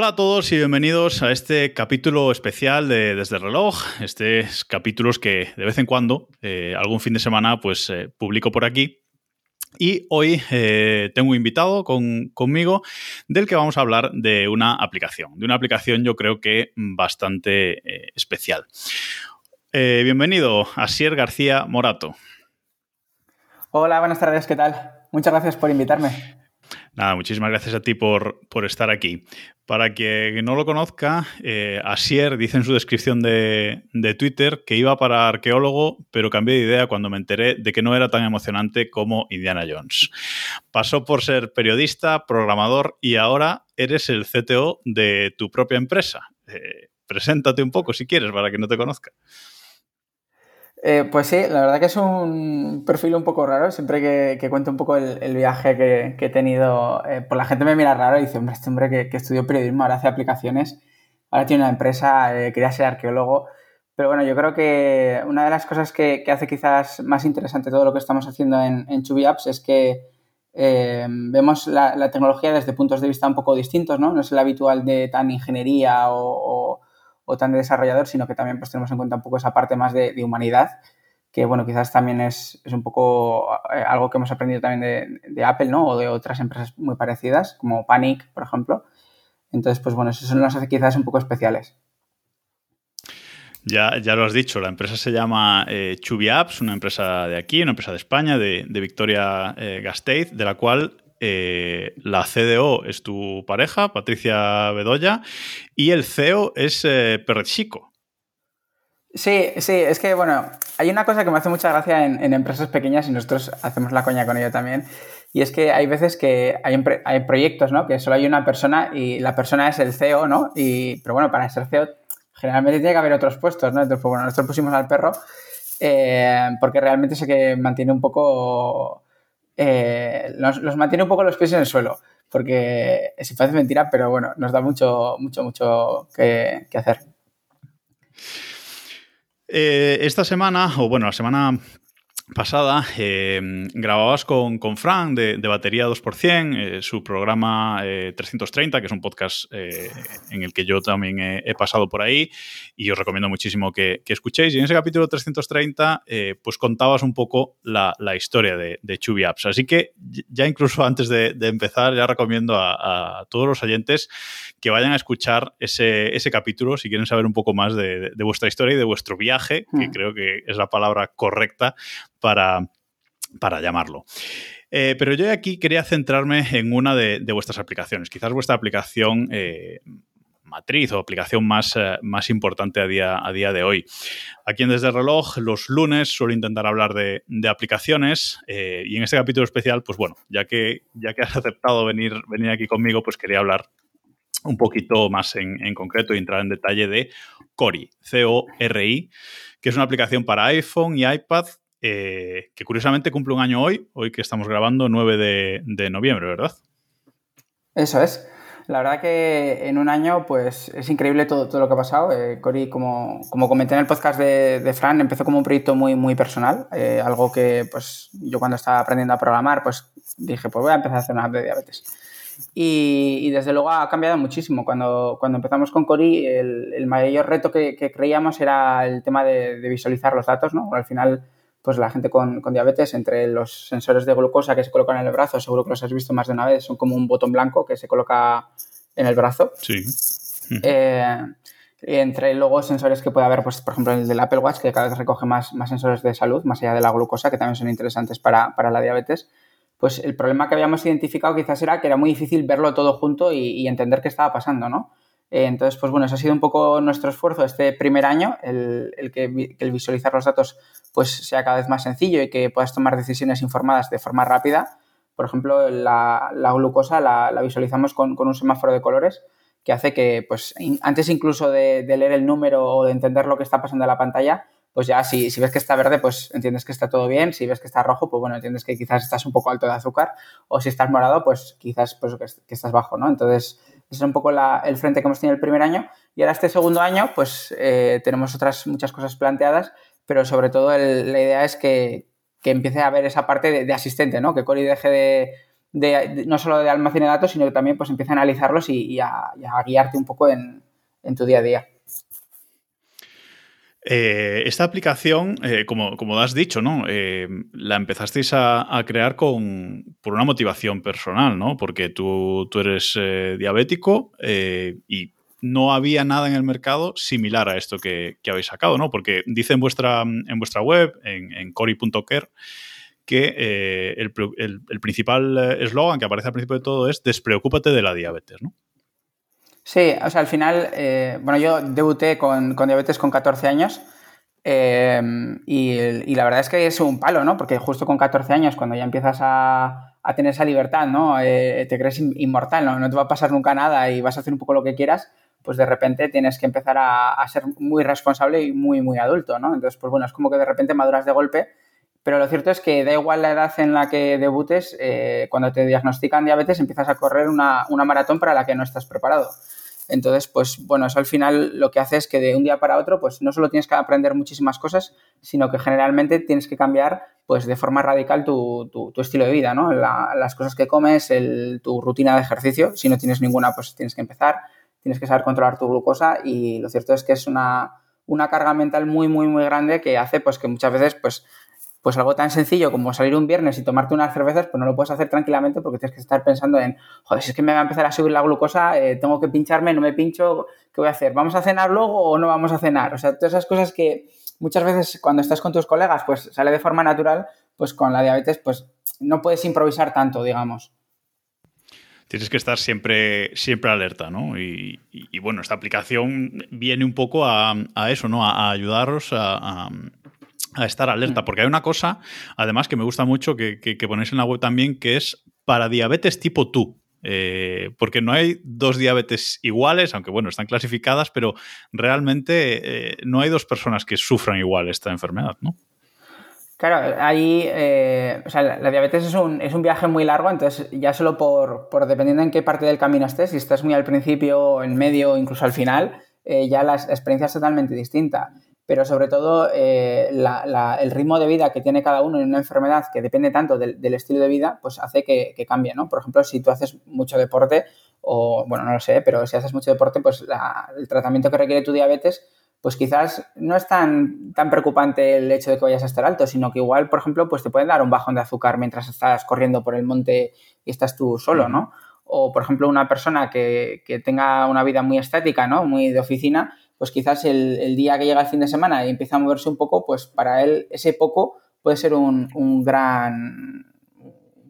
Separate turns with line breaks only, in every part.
Hola a todos y bienvenidos a este capítulo especial de Desde el Reloj. Estos capítulos que de vez en cuando, eh, algún fin de semana, pues eh, publico por aquí. Y hoy eh, tengo un invitado conmigo del que vamos a hablar de una aplicación, de una aplicación yo creo que bastante especial. bienvenido, Asier García Morato.
Hola, buenas tardes, ¿qué tal? Muchas gracias por invitarme.
Nada, muchísimas gracias a ti por, estar aquí. Para quien no lo conozca, eh, Asier dice en su descripción de, Twitter que iba para arqueólogo, pero cambié de idea cuando me enteré de que no era tan emocionante como Indiana Jones. Pasó por ser periodista, programador y ahora eres el CTO de tu propia empresa. Eh, preséntate un poco si quieres para que no te conozca.
Eh, pues sí, la verdad que es un perfil un poco raro. Siempre que, cuento un poco el, viaje que, he tenido, eh, pues la gente me mira raro y dice, hombre, este hombre que, estudió periodismo, ahora hace aplicaciones, ahora tiene una empresa, eh, quería ser arqueólogo. Pero bueno, yo creo que una de las cosas que, hace quizás más interesante todo lo que estamos haciendo en, en Chubby Apps es que vemos la, tecnología desde puntos de vista un poco distintos, ¿no? No es el habitual de tan ingeniería o tan de desarrollador, sino que también pues, tenemos en cuenta un poco esa parte más de, humanidad, que bueno, quizás también es, un poco eh, algo que hemos aprendido también de, Apple, ¿no? O de otras empresas muy parecidas, como Panic, por ejemplo. Entonces, pues bueno, eso nos hace quizás un poco especiales.
Ya, ya lo has dicho, la empresa se llama eh, Apps, una empresa de aquí, una empresa de España, de, Victoria eh, Gasteiz, de la cual eh, la CDO es tu pareja, Patricia Bedoya, y el CEO es eh, Chico.
Sí, sí, es que bueno, hay una cosa que me hace mucha gracia en, empresas pequeñas y nosotros hacemos la coña con ello también. Y es que hay veces que hay, hay, proyectos, ¿no? Que solo hay una persona y la persona es el CEO, ¿no? Y, pero bueno, para ser CEO generalmente tiene que haber otros puestos, ¿no? Entonces, pues bueno, nosotros pusimos al perro eh, porque realmente es el que mantiene un poco eh, los, mantiene un poco los pies en el suelo, porque si parece mentira, pero bueno, nos da mucho, mucho, mucho que, hacer.
Eh, esta semana, o bueno, la semana pasada eh, grababas con, con, Fran de, Batería 2%, eh, su programa 330, eh, que es un podcast en el que yo también he, pasado por ahí y os recomiendo muchísimo que, escuchéis. Y en ese capítulo 330, pues contabas un poco la, historia de, de Chubby Apps. Así que ya incluso antes de, empezar, ya recomiendo a, todos los oyentes que vayan a escuchar ese, ese capítulo si quieren saber un poco más de, vuestra historia y de vuestro viaje, que mm. creo que es la palabra correcta para, para llamarlo. Eh, pero yo aquí quería centrarme en una de, vuestras aplicaciones, quizás vuestra aplicación eh, matriz o aplicación más, eh, más importante a día, a día de hoy. Aquí en Desde el Reloj, los lunes suelo intentar hablar de, aplicaciones y en este capítulo especial, pues bueno, ya que, ya que has aceptado venir, venir aquí conmigo, pues quería hablar un poquito más en, en concreto y entrar en detalle de Cori, C-O-R-I, que es una aplicación para iPhone y iPad eh, que curiosamente cumple un año hoy, hoy que estamos grabando 9 de, noviembre, ¿verdad?
Eso es. La verdad que en un año, pues es increíble todo, todo lo que ha pasado. Eh, Cori, como, como comenté en el podcast de, Fran, empezó como un proyecto muy, muy personal. Eh, algo que, pues, yo cuando estaba aprendiendo a programar, pues dije, pues voy a empezar a hacer una app de diabetes. Y, desde luego ha cambiado muchísimo. Cuando, cuando empezamos con Cori, el, mayor reto que, creíamos era el tema de, de, visualizar los datos, ¿no? Al final pues la gente con, diabetes, entre los sensores de glucosa que se colocan en el brazo, seguro que los has visto más de una vez, son como un botón blanco que se coloca en el brazo.
Sí.
Eh, entre luego sensores que puede haber, pues, por ejemplo, el del Apple Watch, que cada vez recoge más, más sensores de salud, más allá de la glucosa, que también son interesantes para, la diabetes, pues el problema que habíamos identificado quizás era que era muy difícil verlo todo junto y, y entender qué estaba pasando, ¿no? Eh, entonces, pues bueno, eso ha sido un poco nuestro esfuerzo este primer año, el, que, el visualizar los datos pues sea cada vez más sencillo y que puedas tomar decisiones informadas de forma rápida. Por ejemplo, la, glucosa la, visualizamos con, un semáforo de colores que hace que, pues, antes incluso de, leer el número o de entender lo que está pasando en la pantalla, pues ya si, si, ves que está verde, pues entiendes que está todo bien. Si ves que está rojo, pues bueno, entiendes que quizás estás un poco alto de azúcar. O si estás morado, pues quizás pues, que estás bajo, ¿no? Entonces, ese es un poco el frente que hemos tenido el primer año. Y ahora este segundo año, pues eh, tenemos otras muchas cosas planteadas, pero sobre todo la idea es que, empiece a haber esa parte de, asistente, ¿no? Que Cori deje no solo de almacén de datos, sino que también pues empieza a analizarlos y, a, guiarte un poco en, tu día a día.
Eh, esta aplicación, eh, como, como has dicho, ¿no? Eh, la empezasteis a, crear con, por una motivación personal, ¿no? Porque tú, tú eres diabético y no había nada en el mercado similar a esto que, habéis sacado, ¿no? Porque dice en vuestra, en vuestra web, en, en cori.care, que eh, el, principal eh, eslogan que aparece al principio de todo es despreocúpate de la diabetes, ¿no?
Sí, o sea, al final, eh, bueno, yo debuté con, diabetes con 14 años y, la verdad es que es un palo, ¿no? Porque justo con 14 años, cuando ya empiezas a, tener esa libertad, ¿no? te crees inmortal, ¿no? No te va a pasar nunca nada y vas a hacer un poco lo que quieras, pues de repente tienes que empezar a, a ser muy responsable y muy, muy adulto, ¿no? Entonces, pues bueno, es como que de repente maduras de golpe pero lo cierto es que da igual la edad en la que debutes, eh, cuando te diagnostican diabetes empiezas a correr una, maratón para la que no estás preparado. Entonces, pues bueno, eso al final lo que hace es que de un día para otro, pues no solo tienes que aprender muchísimas cosas, sino que generalmente tienes que cambiar, pues de forma radical tu, estilo de vida, ¿no? las cosas que comes, tu rutina de ejercicio. Si no tienes ninguna, pues tienes que empezar, tienes que saber controlar tu glucosa y lo cierto es que es una, una carga mental muy, muy, muy grande que hace, pues que muchas veces, pues pues algo tan sencillo como salir un viernes y tomarte unas cervezas, pues no lo puedes hacer tranquilamente porque tienes que estar pensando en, joder, si es que me va a empezar a subir la glucosa, eh, tengo que pincharme, no me pincho, ¿qué voy a hacer? ¿Vamos a cenar luego o no vamos a cenar? O sea, todas esas cosas que muchas veces cuando estás con tus colegas, pues sale de forma natural, pues con la diabetes, pues no puedes improvisar tanto, digamos
tienes que estar siempre, siempre alerta, ¿no? Y, bueno, esta aplicación viene un poco a, eso, ¿no? A, ayudaros a, a estar alerta, mm. porque hay una cosa, además, que me gusta mucho que, ponéis en la web también, que es para diabetes tipo tú. Eh, porque no hay dos diabetes iguales, aunque bueno, están clasificadas, pero realmente eh, no hay dos personas que sufran igual esta enfermedad, ¿no?
Claro, ahí, eh, o sea, la, diabetes es un, es un, viaje muy largo, entonces ya solo por, por, dependiendo en qué parte del camino estés, si estás muy al principio, en medio o incluso al final, ya la experiencia es totalmente distinta pero sobre todo eh, el ritmo de vida que tiene cada uno en una enfermedad que depende tanto del, estilo de vida, pues hace que, cambie, ¿no? Por ejemplo, si tú haces mucho deporte, o bueno, no lo sé, pero si haces mucho deporte, pues el tratamiento que requiere tu diabetes, pues quizás no es tan, tan preocupante el hecho de que vayas a estar alto, sino que igual, por ejemplo, pues te pueden dar un bajón de azúcar mientras estás corriendo por el monte y estás tú solo, ¿no? O, por ejemplo, una persona que, que tenga una vida muy estática, ¿no? Muy de oficina, pues quizás el, día que llega el fin de semana y empieza a moverse un poco, pues para él ese poco puede ser un, gran,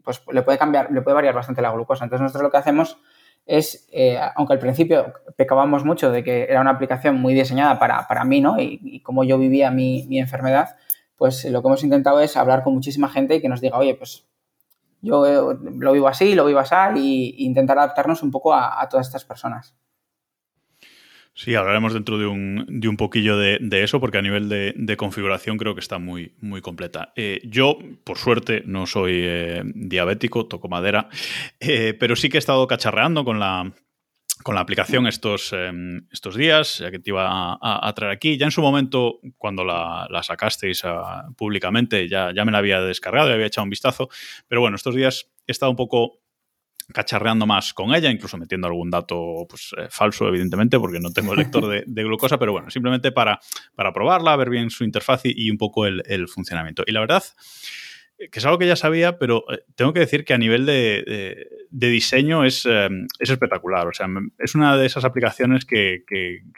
pues le puede cambiar, le puede variar bastante la glucosa. Entonces nosotros lo que hacemos es, eh, aunque al principio pecábamos mucho de que era una aplicación muy diseñada para, mí, ¿no? Y, cómo yo vivía mi, enfermedad, pues lo que hemos intentado es hablar con muchísima gente y que nos diga, oye, pues yo lo vivo así, lo vivo así, y, intentar adaptarnos un poco a todas estas personas.
Sí, hablaremos dentro de un, de un poquillo de, eso, porque a nivel de, configuración creo que está muy, muy completa. Eh, yo, por suerte, no soy eh, diabético, toco madera, eh, pero sí que he estado cacharreando con la, con la aplicación estos, estos días, ya que te iba a, traer aquí. Ya en su momento, cuando la, sacasteis ah, públicamente, ya, ya me la había descargado, y había echado un vistazo, pero bueno, estos días he estado un poco cacharreando más con ella, incluso metiendo algún dato pues, eh, falso, evidentemente, porque no tengo lector de, glucosa, pero bueno, simplemente para, para probarla, ver bien su interfaz y, un poco el, el funcionamiento. Y la verdad que es algo que ya sabía, pero eh, tengo que decir que a nivel de, diseño es, eh, es, espectacular. O sea, es una de esas aplicaciones que,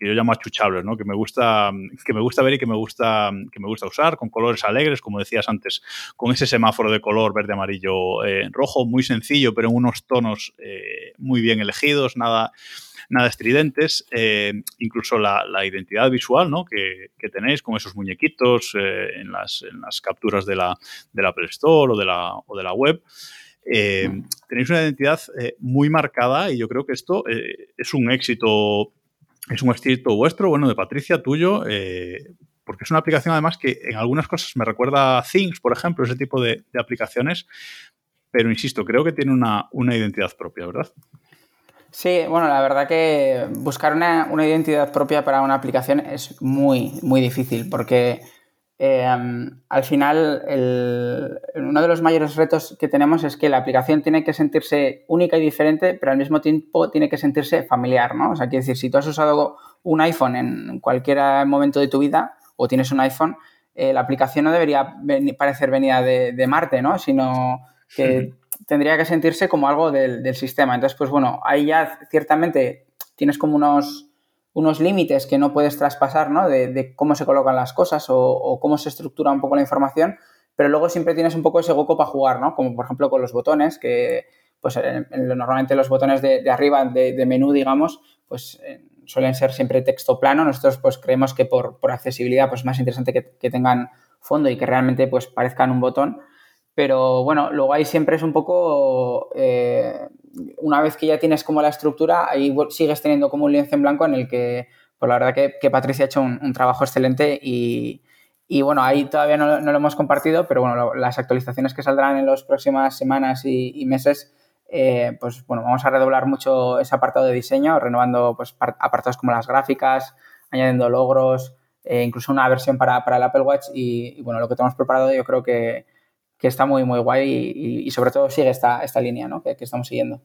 yo llamo achuchables, ¿no? Que me gusta, que me gusta ver y que me gusta, que me gusta usar, con colores alegres, como decías antes, con ese semáforo de color verde, amarillo, eh, rojo, muy sencillo, pero en unos tonos muy bien elegidos, nada nada estridentes, eh, incluso la, identidad visual ¿no? que, tenéis con esos muñequitos eh, en, las, capturas de la, de la Play Store o de la, o de la web. Eh, tenéis una identidad muy marcada y yo creo que esto es un éxito, es un éxito vuestro, bueno, de Patricia, tuyo, porque es una aplicación además que en algunas cosas me recuerda a Things, por ejemplo, ese tipo de, aplicaciones, pero insisto, creo que tiene una, una identidad propia, ¿verdad?
Sí, bueno, la verdad que buscar una, identidad propia para una aplicación es muy, muy difícil porque Em, al final, uno de los mayores retos que tenemos es que la aplicación tiene que sentirse única y diferente, pero al mismo tiempo tiene que sentirse familiar, ¿no? O sea, quiere decir, si tú has usado un iPhone en cualquier momento de tu vida o tienes un iPhone, eh, la aplicación no debería parecer venida de, Marte, ¿no? Sino que tendría que sentirse como algo del, del sistema. Entonces, pues bueno, ahí ya ciertamente tienes como unos unos límites que no puedes traspasar, ¿no? De, cómo se colocan las cosas o, cómo se estructura un poco la información, pero luego siempre tienes un poco ese hueco para jugar, ¿no? Como por ejemplo con los botones, que pues normalmente los botones de, arriba de, menú, digamos, pues eh, suelen ser siempre texto plano. Nosotros pues creemos que por, accesibilidad pues es más interesante que, tengan fondo y que realmente pues parezcan un botón. Pero bueno, luego ahí siempre es un poco eh, una vez que ya tienes como la estructura, ahí sigues teniendo como un lienzo en blanco en el que, pues la verdad que, Patricia ha hecho un, trabajo excelente y, bueno, ahí todavía no, lo hemos compartido, pero bueno, las actualizaciones que saldrán en las próximas semanas y, meses, eh, pues bueno, vamos a redoblar mucho ese apartado de diseño, renovando pues apartados como las gráficas, añadiendo logros, eh, incluso una versión para, el Apple Watch y, bueno, lo que tenemos preparado yo creo que que está muy, muy guay y, sobre todo sigue esta, esta línea ¿no? que, estamos siguiendo.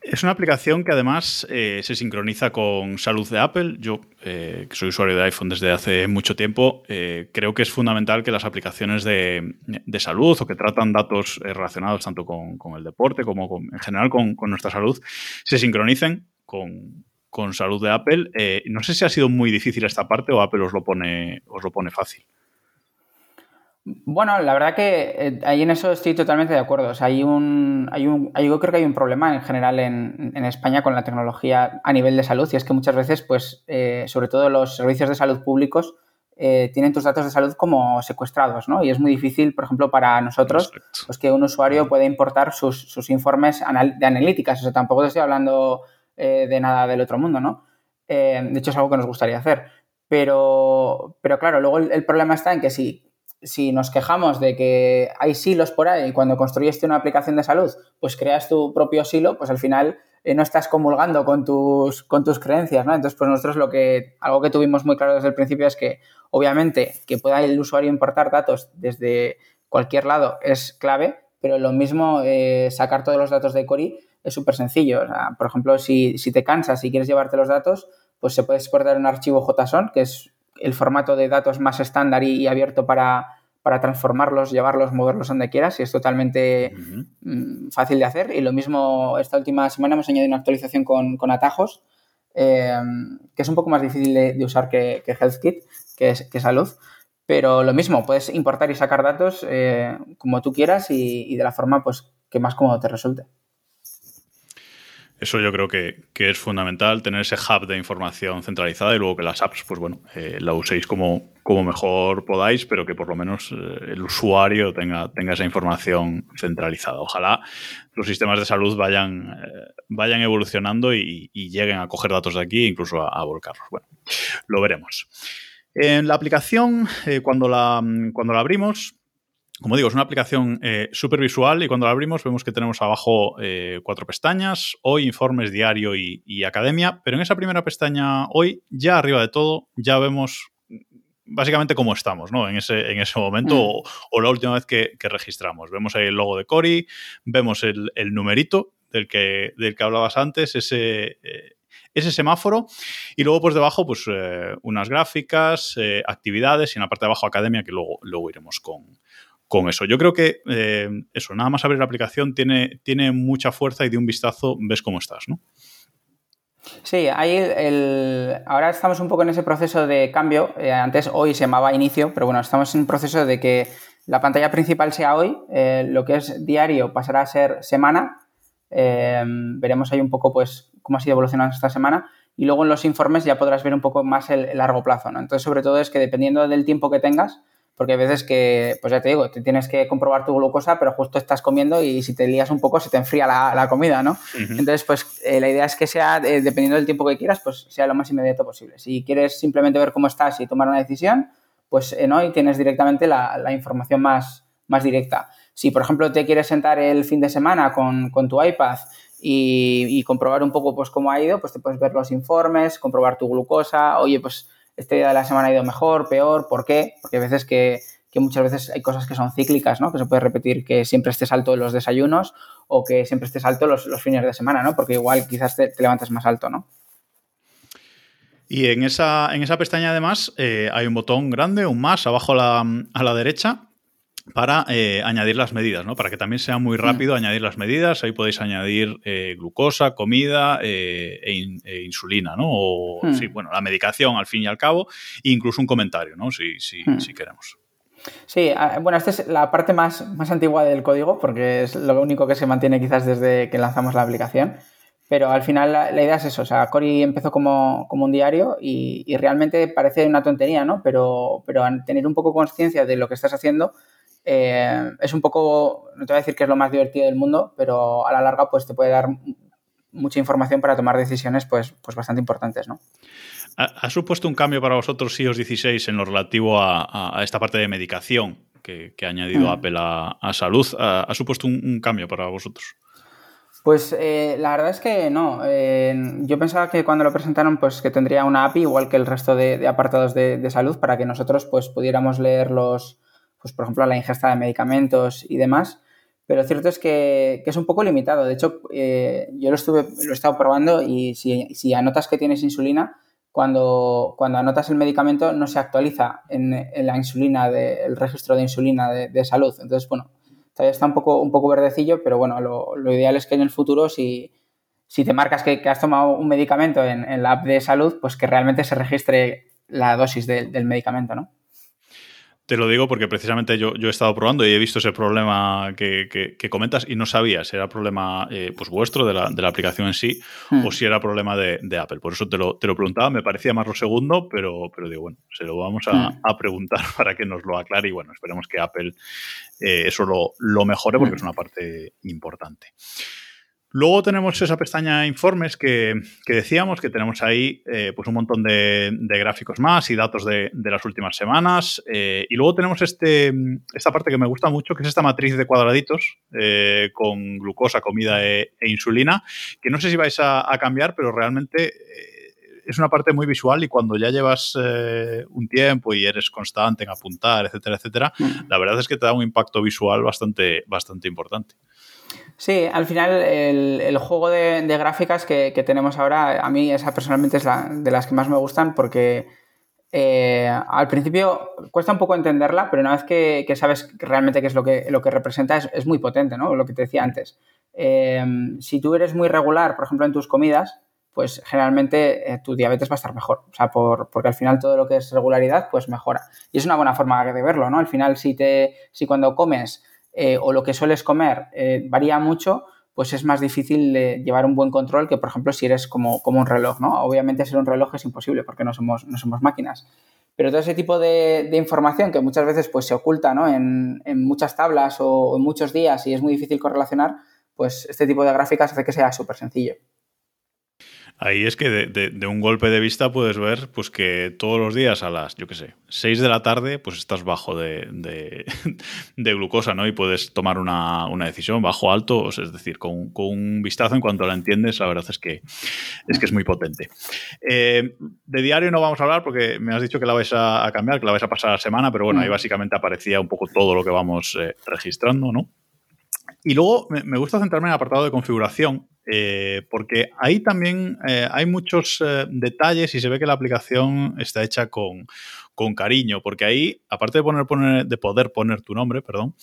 Es una aplicación que además eh, se sincroniza con salud de Apple. Yo, eh, que soy usuario de iPhone desde hace mucho tiempo, eh, creo que es fundamental que las aplicaciones de, salud o que tratan datos relacionados tanto con, el deporte como en general con, nuestra salud se sincronicen con, con salud de Apple. no sé si ha sido muy difícil esta parte o Apple os lo pone, os lo pone fácil.
Bueno, la verdad que eh, ahí en eso estoy totalmente de acuerdo. O sea, hay un, hay un, yo creo que hay un problema en general en, España con la tecnología a nivel de salud y es que muchas veces, pues, eh, sobre todo los servicios de salud públicos eh, tienen tus datos de salud como secuestrados, ¿no? Y es muy difícil, por ejemplo, para nosotros, pues que un usuario pueda importar sus, sus informes de analíticas. O sea, tampoco estoy hablando de nada del otro mundo, ¿no? de hecho, es algo que nos gustaría hacer. Pero, pero claro, luego el problema está en que si si nos quejamos de que hay silos por ahí y cuando construyes una aplicación de salud, pues creas tu propio silo, pues al final eh, no estás comulgando con tus, con tus creencias, ¿no? Entonces, pues nosotros lo que, algo que tuvimos muy claro desde el principio es que, obviamente, que pueda el usuario importar datos desde cualquier lado es clave, pero lo mismo eh, sacar todos los datos de Cori es súper sencillo. por ejemplo, si, te cansas y quieres llevarte los datos, pues se puede exportar un archivo JSON, que es el formato de datos más estándar y, abierto para, transformarlos, llevarlos, moverlos donde quieras y es totalmente mm, fácil de hacer. Y lo mismo, esta última semana hemos añadido una actualización con, atajos, eh, que es un poco más difícil de, usar que, que, HealthKit, que es, que Salud. Pero lo mismo, puedes importar y sacar datos eh, como tú quieras y, y, de la forma pues, que más cómodo te resulte.
Eso yo creo que, es fundamental, tener ese hub de información centralizada y luego que las apps, pues bueno, eh, la uséis como, como mejor podáis, pero que por lo menos eh, el usuario tenga, tenga esa información centralizada. Ojalá los sistemas de salud vayan, eh, vayan evolucionando y, lleguen a coger datos de aquí incluso a, a volcarlos. Bueno, lo veremos. En la aplicación, cuando, la, cuando la abrimos, como digo, es una aplicación eh, súper visual y cuando la abrimos vemos que tenemos abajo eh, cuatro pestañas, hoy informes diario y, academia, pero en esa primera pestaña hoy, ya arriba de todo, ya vemos básicamente cómo estamos ¿no? en, ese, en ese momento mm. o, la última vez que, registramos. Vemos ahí el logo de Cori, vemos el, numerito del que, del que hablabas antes, ese... Eh, ese semáforo y luego pues debajo pues unas gráficas, actividades y en la parte de abajo academia que luego, luego iremos con, con eso. Yo creo que eh, eso, nada más abrir la aplicación tiene, tiene mucha fuerza y de un vistazo ves cómo estás, ¿no?
Sí, ahí el, ahora estamos un poco en ese proceso de cambio. Eh, antes hoy se llamaba inicio, pero bueno, estamos en un proceso de que la pantalla principal sea hoy, eh, lo que es diario pasará a ser semana. veremos ahí un poco pues cómo ha sido evolucionando esta semana y luego en los informes ya podrás ver un poco más el, el largo plazo. ¿no? Entonces, sobre todo es que dependiendo del tiempo que tengas, porque hay veces que, pues ya te digo, te tienes que comprobar tu glucosa, pero justo estás comiendo y si te lías un poco se te enfría la, comida, ¿no? Entonces, pues eh, la idea es que sea, eh, dependiendo del tiempo que quieras, pues sea lo más inmediato posible. Si quieres simplemente ver cómo estás y tomar una decisión, pues en hoy tienes directamente la, información más, más directa. Si, por ejemplo, te quieres sentar el fin de semana con, tu iPad y, y, comprobar un poco pues, cómo ha ido, pues te puedes ver los informes, comprobar tu glucosa, oye, pues este día de la semana ha ido mejor, peor, ¿por qué? Porque a veces que, muchas veces hay cosas que son cíclicas, ¿no? Que se puede repetir que siempre estés alto en los desayunos o que siempre estés alto los, fines de semana, ¿no? Porque igual quizás te, levantes más alto, ¿no?
Y en esa, en esa pestaña además eh, hay un botón grande, un más, abajo a la, a la derecha, para eh, añadir las medidas, ¿no? Para que también sea muy rápido mm. añadir las medidas. Ahí podéis añadir eh, glucosa, comida eh, e, e, insulina, ¿no? O, mm. sí, bueno, la medicación al fin y al cabo, e incluso un comentario, ¿no? Si, si, mm. si queremos.
Sí, ah, bueno, esta es la parte más, más antigua del código, porque es lo único que se mantiene quizás desde que lanzamos la aplicación. Pero al final la, idea es eso, o sea, Cory empezó como, como un diario y, y, realmente parece una tontería, ¿no? Pero, pero tener un poco conciencia de lo que estás haciendo eh, es un poco, no te voy a decir que es lo más divertido del mundo, pero a la larga pues te puede dar mucha información para tomar decisiones pues, pues bastante importantes, ¿no?
¿Ha, supuesto un cambio para vosotros iOS 16 en lo relativo a, esta parte de medicación que, ha añadido mm. Apple a, salud? ¿Ha, supuesto un, cambio para vosotros?
Pues eh, la verdad es que no. Eh, yo pensaba que cuando lo presentaron, pues que tendría una API igual que el resto de, apartados de, de, salud para que nosotros pues pudiéramos leer los, pues por ejemplo, la ingesta de medicamentos y demás. Pero cierto es que, es un poco limitado. De hecho, eh, yo lo, estuve, lo he estado probando y si, anotas que tienes insulina, cuando, cuando anotas el medicamento no se actualiza en, la insulina, el registro de insulina de, salud. Entonces, bueno, todavía está un poco, un poco verdecillo, pero bueno, lo, ideal es que en el futuro, si, si te marcas que, has tomado un medicamento en, la app de salud, pues que realmente se registre la dosis del medicamento, ¿no?
Te lo digo porque precisamente yo, yo he estado probando y he visto ese problema que, que, comentas y no sabía si era problema eh, pues vuestro de la, de la, aplicación en sí hmm. o si era problema de, de, Apple. Por eso te lo, te lo, preguntaba, me parecía más lo segundo, pero, pero digo, bueno, se lo vamos a, hmm. a preguntar para que nos lo aclare y bueno, esperemos que Apple eh, eso lo, lo, mejore porque hmm. es una parte importante. Luego tenemos esa pestaña informes que, decíamos, que tenemos ahí eh, pues un montón de, gráficos más y datos de, las últimas semanas. Eh, y luego tenemos este, esta parte que me gusta mucho, que es esta matriz de cuadraditos eh, con glucosa, comida e, e, insulina, que no sé si vais a, cambiar, pero realmente es una parte muy visual y cuando ya llevas un tiempo y eres constante en apuntar, etcétera, etcétera, mm. la verdad es que te da un impacto visual bastante, bastante importante.
Sí, al final el, juego de, gráficas que, tenemos ahora, a mí esa personalmente es la, de las que más me gustan porque eh, al principio cuesta un poco entenderla, pero una vez que, sabes realmente qué es lo que, lo que representa, es, muy potente, ¿no? Lo que te decía antes. Eh, si tú eres muy regular, por ejemplo, en tus comidas, pues generalmente eh, tu diabetes va a estar mejor. O sea, por, porque al final todo lo que es regularidad, pues mejora. Y es una buena forma de verlo, ¿no? Al final, si, te, si cuando comes eh, o lo que sueles comer eh, varía mucho, pues es más difícil llevar un buen control que, por ejemplo, si eres como, como, un reloj, ¿no? Obviamente ser un reloj es imposible porque no somos, no somos máquinas. Pero todo ese tipo de, información que muchas veces pues, se oculta ¿no? en, en, muchas tablas o en muchos días y es muy difícil correlacionar, pues este tipo de gráficas hace que sea súper sencillo.
Ahí es que de, un golpe de vista puedes ver pues que todos los días a las, yo qué sé, 6 de la tarde, pues estás bajo de, glucosa, ¿no? Y puedes tomar una, decisión bajo, alto, es decir, con, un vistazo en cuanto la entiendes, la verdad es que es, que es muy potente. Eh, de diario no vamos a hablar porque me has dicho que la vais a, cambiar, que la vais a pasar a la semana, pero bueno, ahí mm. básicamente aparecía un poco todo lo que vamos eh, registrando, ¿no? Y luego me gusta centrarme en el apartado de configuración, eh, porque ahí también eh, hay muchos eh, detalles y se ve que la aplicación está hecha con, cariño, porque ahí, aparte de, poner, de poder poner tu nombre, perdón,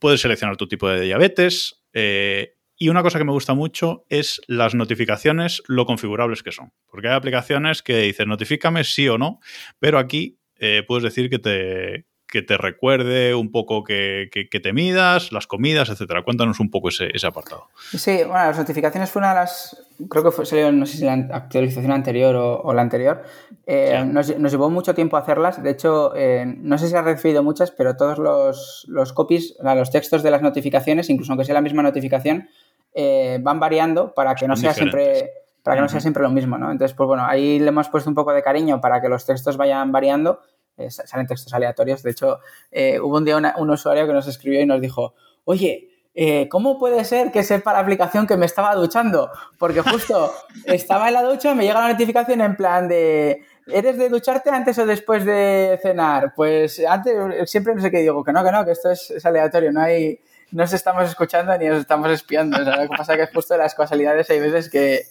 puedes seleccionar tu tipo de diabetes. y una cosa que me gusta mucho es las notificaciones, lo configurables que son. Porque hay aplicaciones que dicen notifícame sí o no, pero aquí puedes decir que te, que te recuerde un poco que, te midas, las comidas, etcétera. Cuéntanos un poco ese, apartado.
Sí, bueno, las notificaciones fue una de las. Creo que fue, salió, no sé si la actualización anterior o, la anterior. Eh, nos, llevó mucho tiempo hacerlas. De hecho, eh, no sé si has recibido muchas, pero todos los, los copies, los textos de las notificaciones, incluso aunque sea la misma notificación, eh, van variando para que no sea siempre para que no sea siempre lo mismo, ¿no? Entonces, pues bueno, ahí le hemos puesto un poco de cariño para que los textos vayan variando eh, salen textos aleatorios. De hecho, eh, hubo un día un usuario que nos escribió y nos dijo, oye, eh, ¿cómo puede ser que sepa la aplicación que me estaba duchando? Porque justo estaba en la ducha, me llega la notificación en plan de, ¿eres de ducharte antes o después de cenar? Pues antes, siempre no sé qué digo, que no, que no, que esto es, aleatorio, no hay, no nos estamos escuchando ni nos estamos espiando. O sea, lo que pasa es que justo las casualidades hay veces que,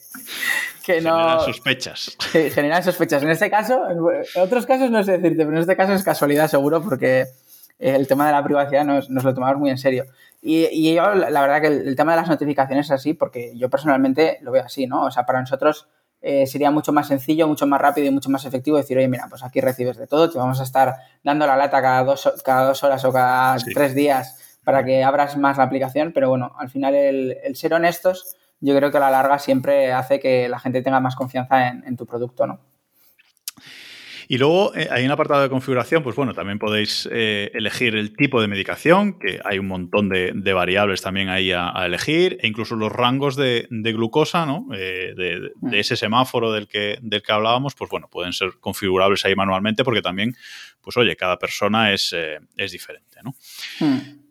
que no...
Generan sospechas.
Sí, generan sospechas. En este caso, en otros casos no sé decirte, pero en este caso es casualidad seguro porque el tema de la privacidad nos, nos lo tomamos muy en serio. Y, y yo, la verdad que el, tema de las notificaciones es así porque yo personalmente lo veo así, ¿no? O sea, para nosotros eh, sería mucho más sencillo, mucho más rápido y mucho más efectivo decir, oye, mira, pues aquí recibes de todo, te vamos a estar dando la lata cada dos, cada dos horas o cada tres días para que abras más la aplicación, pero bueno, al final el, el, ser honestos yo creo que a la larga siempre hace que la gente tenga más confianza en, en tu producto, ¿no?
Y luego eh, hay un apartado de configuración, pues bueno, también podéis eh, elegir el tipo de medicación, que hay un montón de, de variables también ahí a, a, elegir, e incluso los rangos de, de glucosa, ¿no? Eh, de, de, ese semáforo del que, del que hablábamos, pues bueno, pueden ser configurables ahí manualmente porque también, pues oye, cada persona es, es diferente, ¿no? Hmm.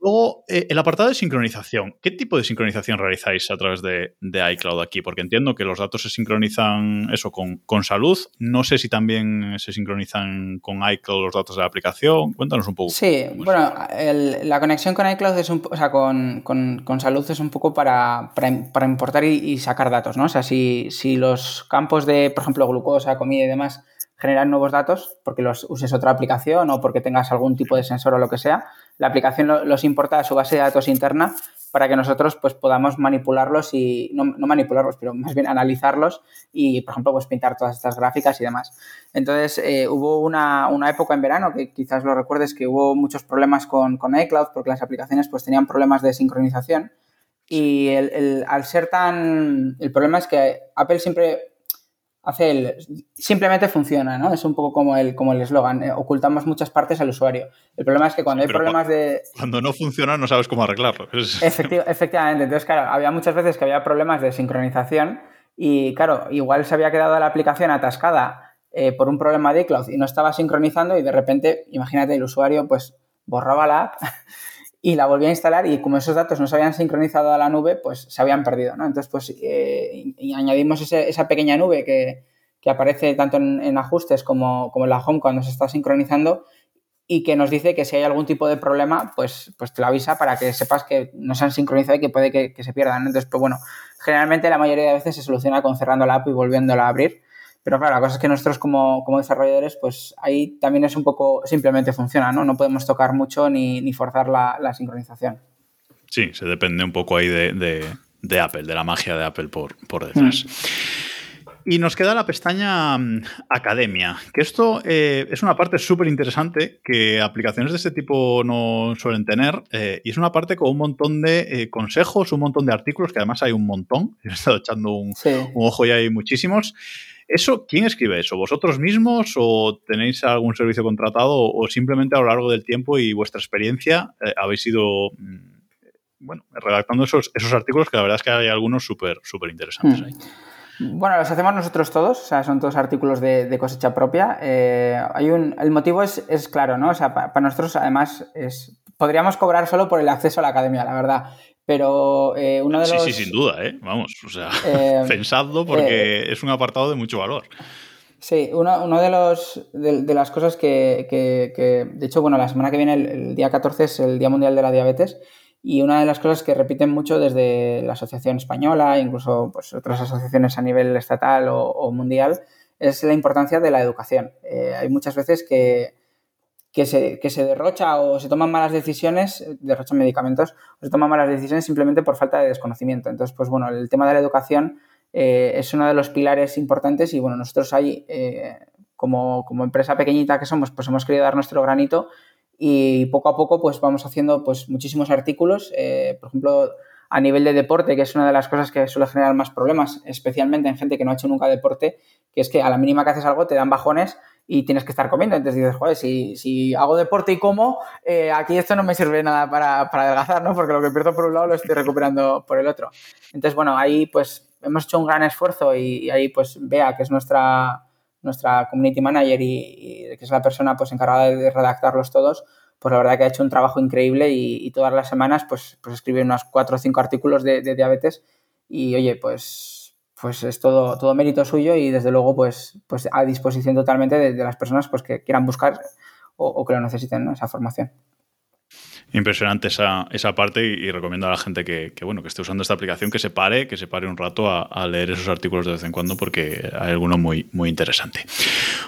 Luego, eh, el apartado de sincronización. ¿Qué tipo de sincronización realizáis a través de, de iCloud aquí? Porque entiendo que los datos se sincronizan eso con, con, salud. No sé si también se sincronizan con iCloud los datos de la aplicación. Cuéntanos un poco.
Sí, bueno, el, la conexión con iCloud es un, o sea, con, con, con salud es un poco para, para, para importar y, y, sacar datos, ¿no? O sea, si, si los campos de, por ejemplo, glucosa, comida y demás generan nuevos datos porque los uses otra aplicación o porque tengas algún tipo de sensor o lo que sea, la aplicación los importa a su base de datos interna para que nosotros pues podamos manipularlos y no, no, manipularlos, pero más bien analizarlos y, por ejemplo, pues pintar todas estas gráficas y demás. Entonces, eh, hubo una, una, época en verano que quizás lo recuerdes que hubo muchos problemas con, con iCloud porque las aplicaciones pues tenían problemas de sincronización y el, el, al ser tan... El problema es que Apple siempre hace el, simplemente funciona, ¿no? Es un poco como el como el eslogan, eh, ocultamos muchas partes al usuario. El problema es que cuando sí, hay problemas de
cuando no funciona no sabes cómo arreglarlo.
Efectiv efectivamente, entonces claro, había muchas veces que había problemas de sincronización y claro, igual se había quedado la aplicación atascada eh, por un problema de iCloud y no estaba sincronizando y de repente, imagínate, el usuario pues borraba la app y la volví a instalar y como esos datos no se habían sincronizado a la nube, pues se habían perdido, ¿no? Entonces, pues eh, y añadimos esa pequeña nube que, que aparece tanto en, ajustes como, como en la home cuando se está sincronizando y que nos dice que si hay algún tipo de problema, pues, pues te lo avisa para que sepas que no se han sincronizado y que puede que, que se pierdan. Entonces, pues bueno, generalmente la mayoría de veces se soluciona con cerrando la app y volviéndola a abrir. Pero claro, la cosa es que nosotros como, como, desarrolladores, pues ahí también es un poco, simplemente funciona, ¿no? No podemos tocar mucho ni, ni forzar la, la, sincronización.
Sí, se depende un poco ahí de, de, de Apple, de la magia de Apple por, por detrás. Mm. Y nos queda la pestaña um, Academia, que esto eh, es una parte súper interesante que aplicaciones de este tipo no suelen tener eh, y es una parte con un montón de eh, consejos, un montón de artículos, que además hay un montón, he estado echando un, sí. un ojo y hay muchísimos. ¿Eso quién escribe eso? ¿Vosotros mismos o tenéis algún servicio contratado o simplemente a lo largo del tiempo y vuestra experiencia eh, habéis ido mm, bueno, redactando esos, esos artículos que la verdad es que hay algunos súper súper interesantes
mm. ahí? Bueno, los hacemos nosotros todos, o sea, son todos artículos de, cosecha propia. Eh, hay un, el motivo es, es claro, ¿no? O sea, para nosotros además es, podríamos cobrar solo por el acceso a la academia, la verdad. Pero eh, uno de los.
Sí, sí, sin duda, ¿eh? Vamos, o sea, eh, pensadlo porque eh, es un apartado de mucho valor.
Sí, uno, uno de los de, de las cosas que, que, que, de hecho, bueno, la semana que viene, el, el, día 14 es el Día Mundial de la Diabetes, y una de las cosas que repiten mucho desde la Asociación Española, incluso pues, otras asociaciones a nivel estatal o, o mundial, es la importancia de la educación. Eh, hay muchas veces que, que se, que se derrocha o se toman malas decisiones, derrochan medicamentos, o se toman malas decisiones simplemente por falta de desconocimiento. Entonces, pues bueno, el tema de la educación eh, es uno de los pilares importantes y bueno, nosotros ahí, eh, como, como, empresa pequeñita que somos, pues hemos querido dar nuestro granito y poco a poco pues vamos haciendo pues muchísimos artículos, eh, por ejemplo, a nivel de deporte, que es una de las cosas que suele generar más problemas, especialmente en gente que no ha hecho nunca deporte, que es que a la mínima que haces algo te dan bajones y tienes que estar comiendo. Entonces dices, joder, si, si hago deporte y como, eh, aquí esto no me sirve nada para, para, adelgazar, ¿no? Porque lo que pierdo por un lado lo estoy recuperando por el otro. Entonces, bueno, ahí pues hemos hecho un gran esfuerzo y, y ahí pues Bea, que es nuestra, nuestra community manager y, que es la persona pues encargada de redactarlos todos, pues la verdad que ha hecho un trabajo increíble y, todas las semanas pues, pues escribe unos cuatro o cinco artículos de, diabetes y oye, pues, pues es todo, todo mérito suyo y desde luego pues, pues a disposición totalmente de, las personas pues que quieran buscar o, que lo necesiten, esa formación.
Impresionante esa, esa parte y, recomiendo a la gente que, bueno, que esté usando esta aplicación que se pare, que se pare un rato a, leer esos artículos de vez en cuando porque hay alguno muy, muy interesante.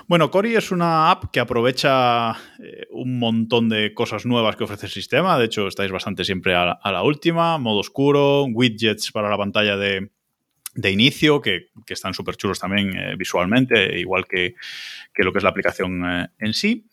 Bueno, Cori es una app que aprovecha eh, un montón de cosas nuevas que ofrece el sistema. De hecho, estáis bastante siempre a, la última. Modo oscuro, widgets para la pantalla de, inicio, que, están súper chulos también eh, visualmente, igual que, lo que es la aplicación eh, en sí.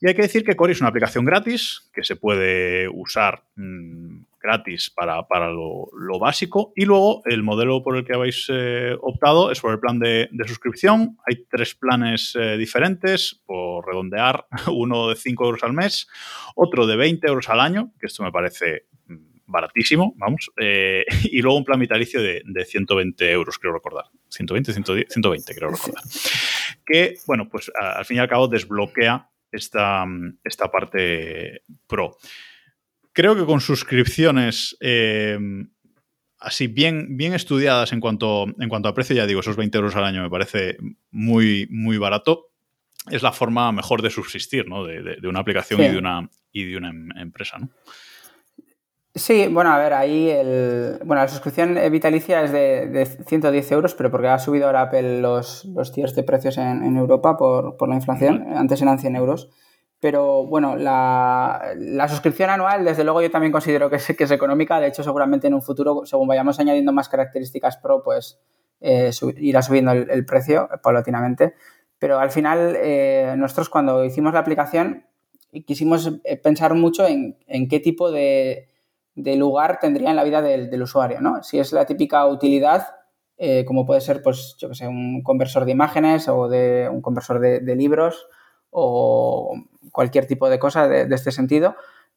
Y hay que decir que Cori es una aplicación gratis que se puede usar mm, gratis para, lo, básico. Y luego el modelo por el que habéis eh, optado es por el plan de, suscripción. Hay tres planes diferentes, por redondear, uno de 5 euros al mes, otro de 20 euros al año, que esto me parece mm, baratísimo, vamos, eh, y luego un plan vitalicio de, 120 euros, creo recordar. 120, 120, creo recordar. Que, bueno, pues al fin y al cabo desbloquea esta, esta parte pro. Creo que con suscripciones eh, así bien, bien estudiadas en cuanto, en cuanto a precio, ya digo, esos 20 euros al año me parece muy, muy barato. Es la forma mejor de subsistir, ¿no? De, una aplicación y de una, y de una em, empresa, ¿no?
Sí, bueno, a ver, ahí el, bueno, la suscripción vitalicia es de, 110 euros, pero porque ha subido ahora Apple los, los tiers de precios en, Europa por, la inflación. Antes eran 100 euros. Pero bueno, la, suscripción anual, desde luego, yo también considero que es, que es económica. De hecho, seguramente en un futuro, según vayamos añadiendo más características pro, pues eh, irá subiendo el, precio paulatinamente. Pero al final, eh, nosotros cuando hicimos la aplicación, quisimos eh, pensar mucho en qué tipo de, de lugar tendría en la vida del, usuario, ¿no? Si es la típica utilidad, eh, como puede ser, pues, yo que sé, un conversor de imágenes o de un conversor de, libros o cualquier tipo de cosa de, este sentido,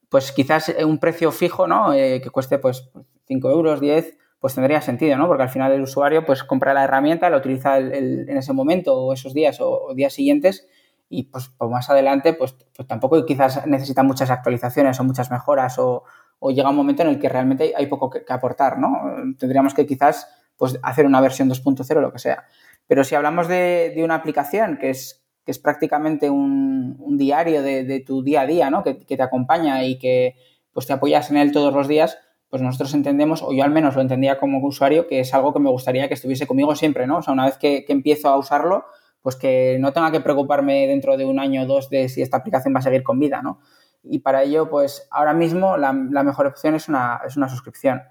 pues quizás un precio fijo, ¿no? Eh, que cueste, pues, 5 euros, 10, pues tendría sentido, ¿no? Porque al final el usuario, pues, compra la herramienta, la utiliza en ese momento o esos días o, días siguientes y, pues, pues más adelante, pues, pues tampoco quizás necesita muchas actualizaciones o muchas mejoras o, o llega un momento en el que realmente hay poco que, aportar, ¿no? Tendríamos que quizás pues, hacer una versión 2.0 o lo que sea. Pero si hablamos de, una aplicación que es, que es prácticamente un, diario de, tu día a día, ¿no? Que, te acompaña y que pues, te apoyas en él todos los días, pues nosotros entendemos, o yo al menos lo entendía como usuario, que es algo que me gustaría que estuviese conmigo siempre, ¿no? O sea, una vez que, que empiezo a usarlo, pues que no tenga que preocuparme dentro de un año o dos de si esta aplicación va a seguir con vida, ¿no? Y para ello, pues ahora mismo la, mejor opción es una, es una suscripción.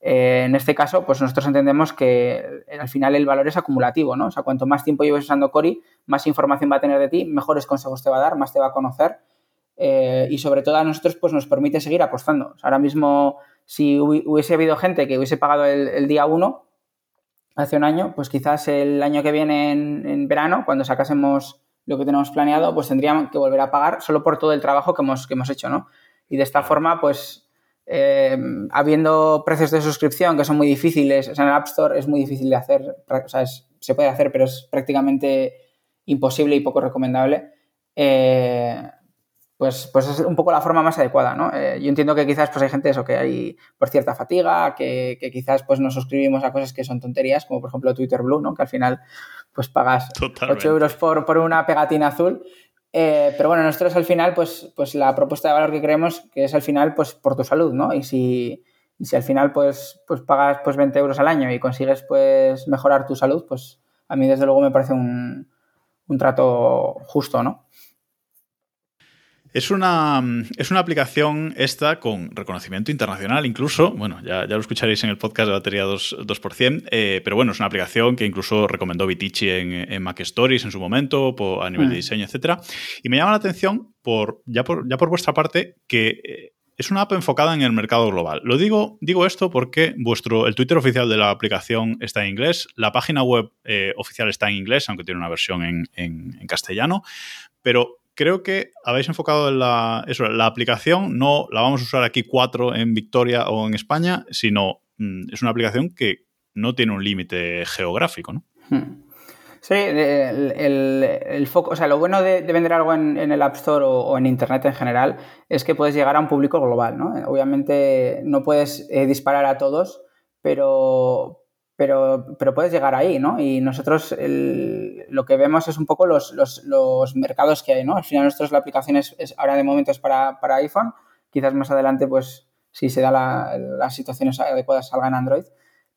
Eh, en este caso, pues nosotros entendemos que al final el valor es acumulativo, ¿no? O sea, cuanto más tiempo lleves usando Cori, más información va a tener de ti, mejores consejos te va a dar, más te va a conocer eh, y sobre todo a nosotros pues nos permite seguir apostando. ahora mismo, si hubiese habido gente que hubiese pagado el, día 1 hace un año, pues quizás el año que viene en verano, cuando sacásemos lo que tenemos planeado, pues tendríamos que volver a pagar solo por todo el trabajo que hemos, que hemos hecho, ¿no? Y de esta forma, pues, eh, habiendo precios de suscripción que son muy difíciles, o sea, en el App Store es muy difícil de hacer, o sea, se puede hacer, pero es prácticamente imposible y poco recomendable. Eh, pues, pues es un poco la forma más adecuada, ¿no? Eh, yo entiendo que quizás pues hay gente eso, que hay por cierta fatiga, que, quizás pues nos suscribimos a cosas que son tonterías, como por ejemplo Twitter Blue, ¿no? Que al final pues pagas 8 euros por, por, una pegatina azul. Eh, pero bueno, nosotros al final, pues, pues la propuesta de valor que creemos que es al final pues por tu salud, ¿no? Y si, y si al final pues, pues pagas pues 20 euros al año y consigues pues mejorar tu salud, pues a mí desde luego me parece un, un trato justo, ¿no?
Es una, es una aplicación esta con reconocimiento internacional incluso. Bueno, ya, ya lo escucharéis en el podcast de batería 2%, 2% eh, pero bueno, es una aplicación que incluso recomendó Vitici en, en Mac Stories en su momento, a nivel de mm. diseño, etc. Y me llama la atención, por, ya, por, ya por vuestra parte, que eh, es una app enfocada en el mercado global. Lo digo, digo esto porque vuestro, el Twitter oficial de la aplicación está en inglés, la página web eh, oficial está en inglés, aunque tiene una versión en, en, en castellano, pero creo que habéis enfocado en la, eso, la aplicación, no la vamos a usar aquí cuatro en Victoria o en España, sino mm, es una aplicación que no tiene un límite geográfico, ¿no? Hmm.
Sí, el, foco, o sea, lo bueno de, vender algo en, el App Store o, en Internet en general es que puedes llegar a un público global, ¿no? Obviamente no puedes eh, disparar a todos, pero, pero, pero puedes llegar ahí, ¿no? Y nosotros lo que vemos es un poco los, mercados que hay, ¿no? Al final nosotros la aplicación es, ahora de momento es para, iPhone, quizás más adelante, pues, si se da las situaciones adecuadas salga en Android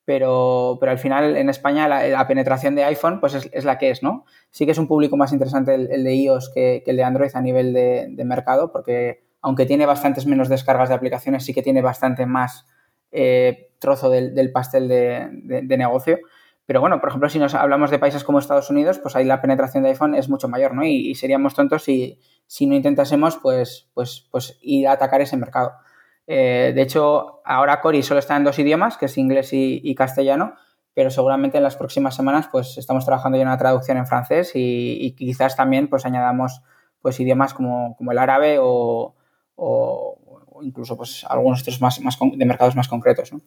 pero, pero al final en España la, penetración de iPhone pues es, la que es, ¿no? Sí que es un público más interesante el, de iOS que, el de Android a nivel de, mercado, porque aunque tiene bastantes menos descargas de aplicaciones, sí que tiene bastante más eh, trozo del, pastel de, negocio. Pero bueno, por ejemplo, si nos hablamos de países como Estados Unidos, pues ahí la penetración de iPhone es mucho mayor, ¿no? Y, seríamos tontos si, si no intentásemos pues, pues, pues ir a atacar ese mercado. Eh, de hecho, ahora Cori solo está en dos idiomas, que es inglés y, castellano, pero seguramente en las próximas semanas pues estamos trabajando ya en una traducción en francés y, quizás también pues añadamos pues idiomas como, el árabe o, incluso pues algunos otros más, más de mercados más concretos. ¿no?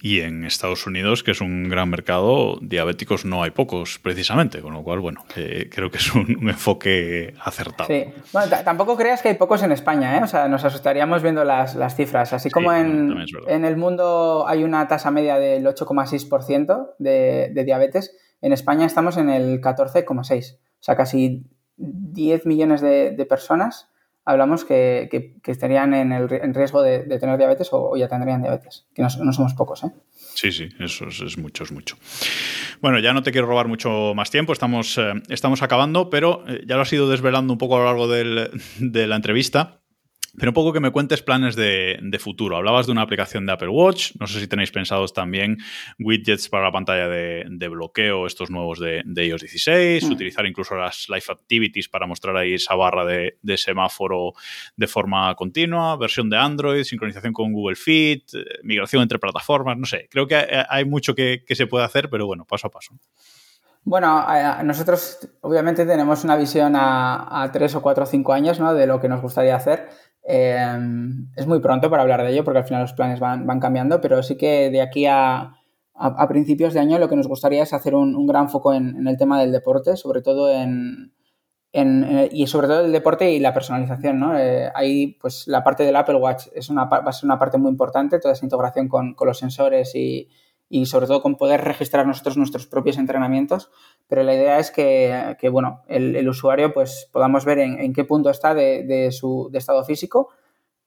Y en Estados Unidos, que es un gran mercado, diabéticos no hay pocos, precisamente, con lo cual, bueno, creo que es un, enfoque acertado.
Sí, bueno, tampoco creas que hay pocos en España, ¿eh? O sea, nos asustaríamos viendo las, cifras. Así como en, en, el mundo hay una tasa media del 8,6% de, de diabetes, en España estamos en el 14,6%. O sea, casi 10 millones de, de personas hablamos que, estarían en, el, riesgo de, tener diabetes o, ya tendrían diabetes, que no, somos pocos. ¿eh?
Sí, sí, eso es, mucho, es mucho. Bueno, ya no te quiero robar mucho más tiempo, estamos, eh, estamos acabando, pero eh, ya lo has ido desvelando un poco a lo largo de la entrevista. Pero un poco que me cuentes planes de, futuro. Hablabas de una aplicación de Apple Watch. No sé si tenéis pensados también widgets para la pantalla de, bloqueo, estos nuevos de, iOS 16, mm. utilizar incluso las Live Activities para mostrar ahí esa barra de, semáforo de forma continua, versión de Android, sincronización con Google Fit, eh, migración entre plataformas. No sé, creo que hay mucho que, se puede hacer, pero bueno, paso a paso.
Bueno, nosotros obviamente tenemos una visión a, a tres o cuatro o cinco años ¿no? de lo que nos gustaría hacer Em, es muy pronto para hablar de ello porque al final los planes van, cambiando, pero sí que de aquí a, principios de año lo que nos gustaría es hacer un, gran foco en, el tema del deporte, sobre todo en, eh, y sobre todo el deporte y la personalización. ¿no? Eh, ahí pues la parte del Apple Watch es una, va a ser una parte muy importante, toda esa integración con, con los sensores y, y sobre todo con poder registrar nosotros nuestros propios entrenamientos, pero la idea es que, bueno, el, usuario pues podamos ver en, qué punto está de, su estado físico.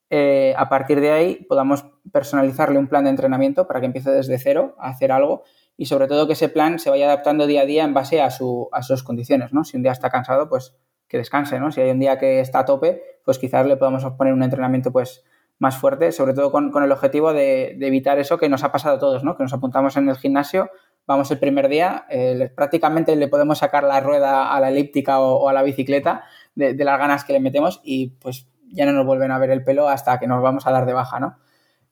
Eh, a partir de ahí podamos personalizarle un plan de entrenamiento para que empiece desde cero a hacer algo y sobre todo que ese plan se vaya adaptando día a día en base a, su, a sus condiciones, ¿no? Si un día está cansado, pues que descanse, ¿no? Si hay un día que está a tope, pues quizás le podamos poner un entrenamiento pues más fuerte, sobre todo con, el objetivo de, evitar eso que nos ha pasado a todos, ¿no? Que nos apuntamos en el gimnasio, vamos el primer día, eh, prácticamente le podemos sacar la rueda a la elíptica o, a la bicicleta de, las ganas que le metemos y pues ya no nos vuelven a ver el pelo hasta que nos vamos a dar de baja, ¿no?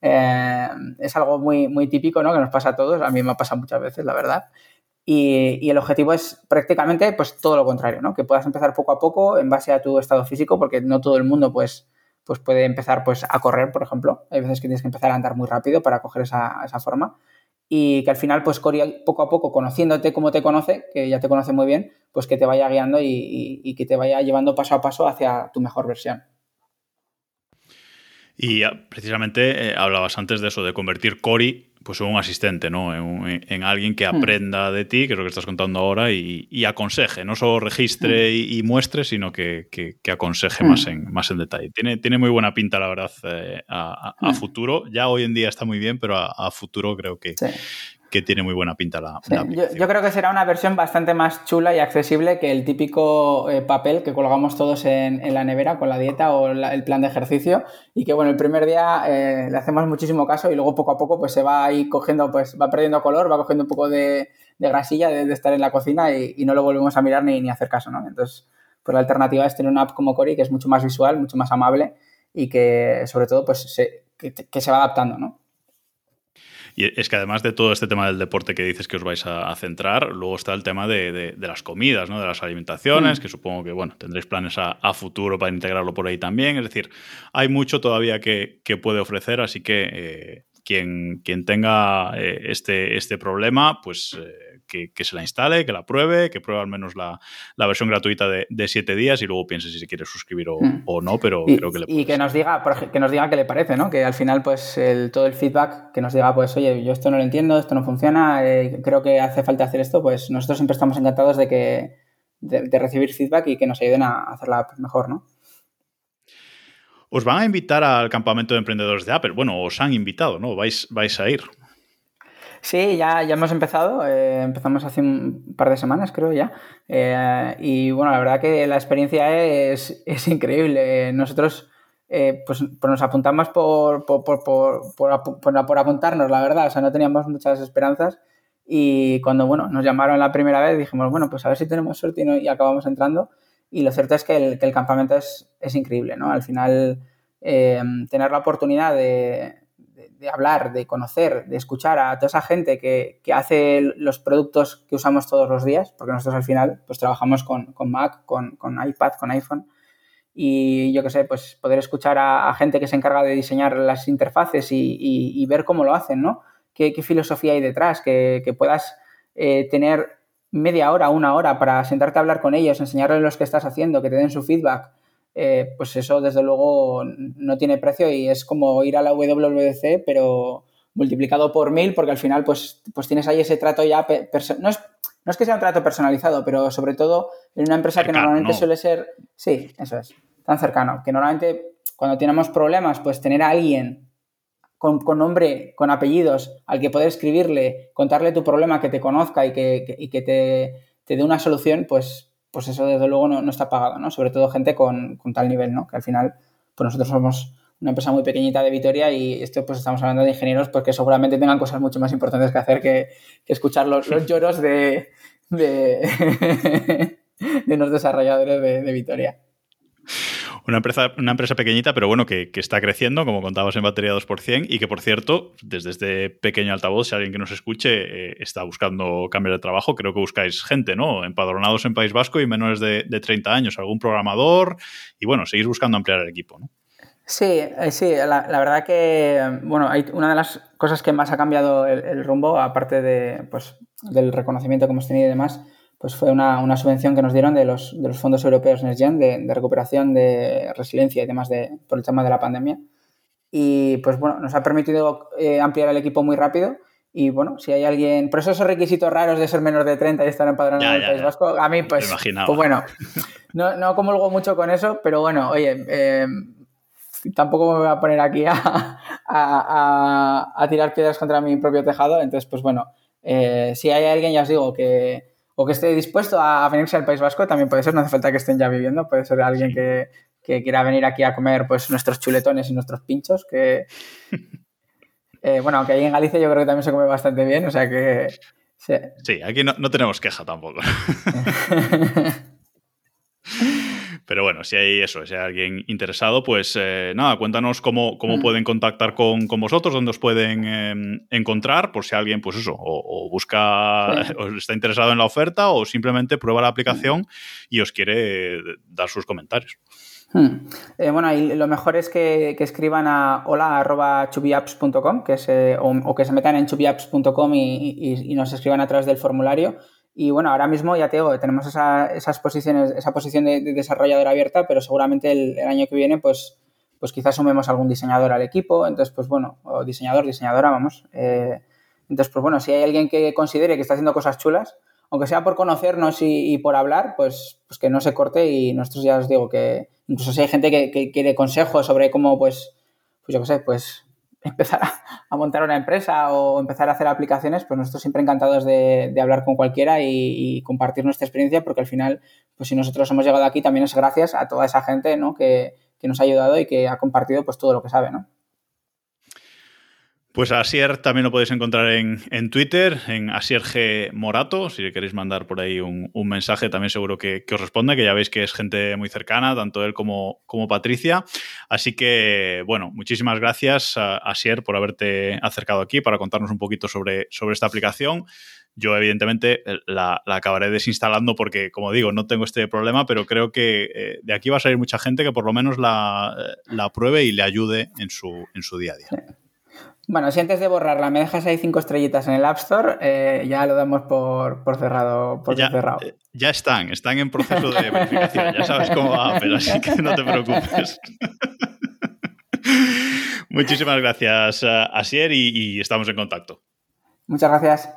Eh, es algo muy, muy típico, ¿no? Que nos pasa a todos, a mí me ha pasado muchas veces, la verdad. Y, y, el objetivo es prácticamente pues todo lo contrario, ¿no? Que puedas empezar poco a poco en base a tu estado físico, porque no todo el mundo pues pues puede empezar pues, a correr, por ejemplo. Hay veces que tienes que empezar a andar muy rápido para coger esa, forma. Y que al final, pues Cory, poco a poco, conociéndote como te conoce, que ya te conoce muy bien, pues que te vaya guiando y que te vaya llevando paso a paso hacia tu mejor versión.
Y ah, precisamente eh, hablabas antes de eso, de convertir Cori pues un asistente, ¿no? En, alguien que hmm. aprenda de ti, que es lo que estás contando ahora, y, aconseje, no solo registre hmm. y, muestre, sino que, aconseje más, hmm. en, más en detalle. Tiene, tiene muy buena pinta, la verdad, eh, a, futuro. Ya hoy en día está muy bien, pero a, futuro creo que, que tiene muy buena pinta la,
yo, creo que será una versión bastante más chula y accesible que el típico eh, papel que colgamos todos en, la nevera con la dieta o el plan de ejercicio y que bueno, el primer día eh, le hacemos muchísimo caso y luego poco a poco pues se va ahí cogiendo, pues va perdiendo color, va cogiendo un poco de, grasilla de, estar en la cocina y, no lo volvemos a mirar ni, ni hacer caso, ¿no? Entonces, pues la alternativa es tener una app como Cori que es mucho más visual, mucho más amable y que sobre todo pues se, que se va adaptando, ¿no?
Y es que además de todo este tema del deporte que dices que os vais a, centrar, luego está el tema de, las comidas, ¿no? de las alimentaciones, mm. que supongo que bueno, tendréis planes a, futuro para integrarlo por ahí también. Es decir, hay mucho todavía que, puede ofrecer, así que eh, quien, quien tenga eh, este, este problema, pues... Eh, que, se la instale, que la pruebe, que pruebe al menos la, versión gratuita de, de, siete días y luego piense si se quiere suscribir o, hmm. no, pero creo que le
Y que nos diga, que nos diga qué le parece, ¿no? Que al final, pues, el, todo el feedback, que nos diga, pues, oye, yo esto no lo entiendo, esto no funciona, eh, creo que hace falta hacer esto, pues nosotros siempre estamos encantados de que de, recibir feedback y que nos ayuden a hacerla mejor, ¿no?
Os van a invitar al campamento de emprendedores de Apple. Bueno, os han invitado, ¿no? Vais, vais a ir.
Sí, ya, ya hemos empezado. Eh, empezamos hace un par de semanas, creo ya. Eh, y bueno, la verdad que la experiencia es, increíble. Nosotros eh, pues, pues, nos apuntamos por por, por, por, apuntarnos, la verdad. O sea, no teníamos muchas esperanzas. Y cuando bueno, nos llamaron la primera vez, dijimos, bueno, pues a ver si tenemos suerte y, acabamos entrando. Y lo cierto es que el, que el campamento es, es, increíble, ¿no? Al final, tener la oportunidad de, de, hablar, de conocer, de escuchar a toda esa gente que, hace los productos que usamos todos los días, porque nosotros al final pues trabajamos con, Mac, con, iPad, con iPhone, y yo qué sé, pues poder escuchar a, gente que se encarga de diseñar las interfaces y, ver cómo lo hacen, ¿no? ¿Qué, filosofía hay detrás? Que, puedas eh, tener media hora, una hora para sentarte a hablar con ellos, enseñarles lo que estás haciendo, que te den su feedback, eh, pues eso desde luego no tiene precio y es como ir a la WWDC, pero multiplicado por mil, porque al final pues, pues tienes ahí ese trato ya, no es, no es que sea un trato personalizado, pero sobre todo en una empresa que normalmente suele ser, sí, eso es, tan cercano, que normalmente cuando tenemos problemas, pues tener a alguien con, nombre, con apellidos, al que poder escribirle, contarle tu problema, que te conozca y que, y que te, te dé una solución, pues pues eso desde luego no, está pagado, ¿no? Sobre todo gente con, tal nivel, ¿no? Que al final, pues nosotros somos una empresa muy pequeñita de Vitoria y esto pues estamos hablando de ingenieros porque seguramente tengan cosas mucho más importantes que hacer que, escuchar los, lloros de, de, unos desarrolladores de, de Vitoria.
Una empresa, una empresa pequeñita, pero bueno, que, está creciendo, como contabas en batería 2%, y que por cierto, desde este pequeño altavoz, si alguien que nos escuche eh, está buscando cambiar de trabajo, creo que buscáis gente, ¿no? Empadronados en País Vasco y menores de, 30 años, algún programador, y bueno, seguís buscando ampliar el equipo, ¿no?
Sí, eh, sí, la, verdad que, bueno, hay una de las cosas que más ha cambiado el, el rumbo, aparte de, pues, del reconocimiento que hemos tenido y demás, pues fue una, una, subvención que nos dieron de los, de los fondos europeos NextGen de, de, recuperación de resiliencia y demás de, por el tema de la pandemia. Y pues bueno, nos ha permitido eh, ampliar el equipo muy rápido. Y bueno, si hay alguien. Por esos requisitos raros de ser menos de 30 y estar empadronado en el País Vasco, a mí, pues. Pues bueno, no, no comulgo mucho con eso, pero bueno, oye, eh, tampoco me voy a poner aquí a, a, a, tirar piedras contra mi propio tejado. Entonces, pues bueno, eh, si hay alguien, ya os digo, que, o que esté dispuesto a venirse al País Vasco, también puede ser, no hace falta que estén ya viviendo, puede ser alguien que, quiera venir aquí a comer pues nuestros chuletones y nuestros pinchos, que eh, bueno, aunque ahí en Galicia yo creo que también se come bastante bien, o sea que...
Sí, aquí no, no tenemos queja tampoco. Pero bueno, si hay eso, si hay alguien interesado, pues eh, nada, cuéntanos cómo, cómo mm. pueden contactar con, vosotros, dónde os pueden em, encontrar, por si alguien, pues eso, o, busca, o está interesado en la oferta, o simplemente prueba la aplicación y os quiere dar sus comentarios.
Hmm. Eh, bueno, y lo mejor es que, escriban a hola.chubiapps.com que eh, o, que se metan en chubiapps.com y, y, nos escriban a través del formulario y bueno, ahora mismo ya te digo, tenemos esa, esas posiciones, esa posición de, desarrollador abierta, pero seguramente el, año que viene, pues, pues quizás sumemos algún diseñador al equipo. Entonces, pues bueno, o diseñador, diseñadora, vamos. Eh, entonces, pues bueno, si hay alguien que considere que está haciendo cosas chulas, aunque sea por conocernos y, por hablar, pues, pues que no se corte y nosotros ya os digo que incluso si hay gente que, que quiere consejos sobre cómo, pues, pues yo qué sé, pues empezar a, montar una empresa o empezar a hacer aplicaciones, pues nosotros siempre encantados de, hablar con cualquiera y, compartir nuestra experiencia, porque al final, pues si nosotros hemos llegado aquí también es gracias a toda esa gente ¿no? que, que nos ha ayudado y que ha compartido pues todo lo que sabe, ¿no?
Pues Asier también lo podéis encontrar en, Twitter, en Asier G. Morato. Si le queréis mandar por ahí un, mensaje, también seguro que, os responde, que ya veis que es gente muy cercana, tanto él como, como Patricia. Así que, bueno, muchísimas gracias, Asier, por haberte acercado aquí para contarnos un poquito sobre, sobre esta aplicación. Yo, evidentemente, la, acabaré desinstalando porque, como digo, no tengo este problema, pero creo que eh, de aquí va a salir mucha gente que por lo menos la, la pruebe y le ayude en su, en su día a día.
Bueno, si antes de borrarla me dejas ahí cinco estrellitas en el App Store, eh, ya lo damos por, cerrado. Por
ya,
cerrado.
Eh, ya están, están en proceso de verificación. ya sabes cómo va pero así que no te preocupes. Muchísimas gracias, Asier, y estamos en contacto.
Muchas gracias.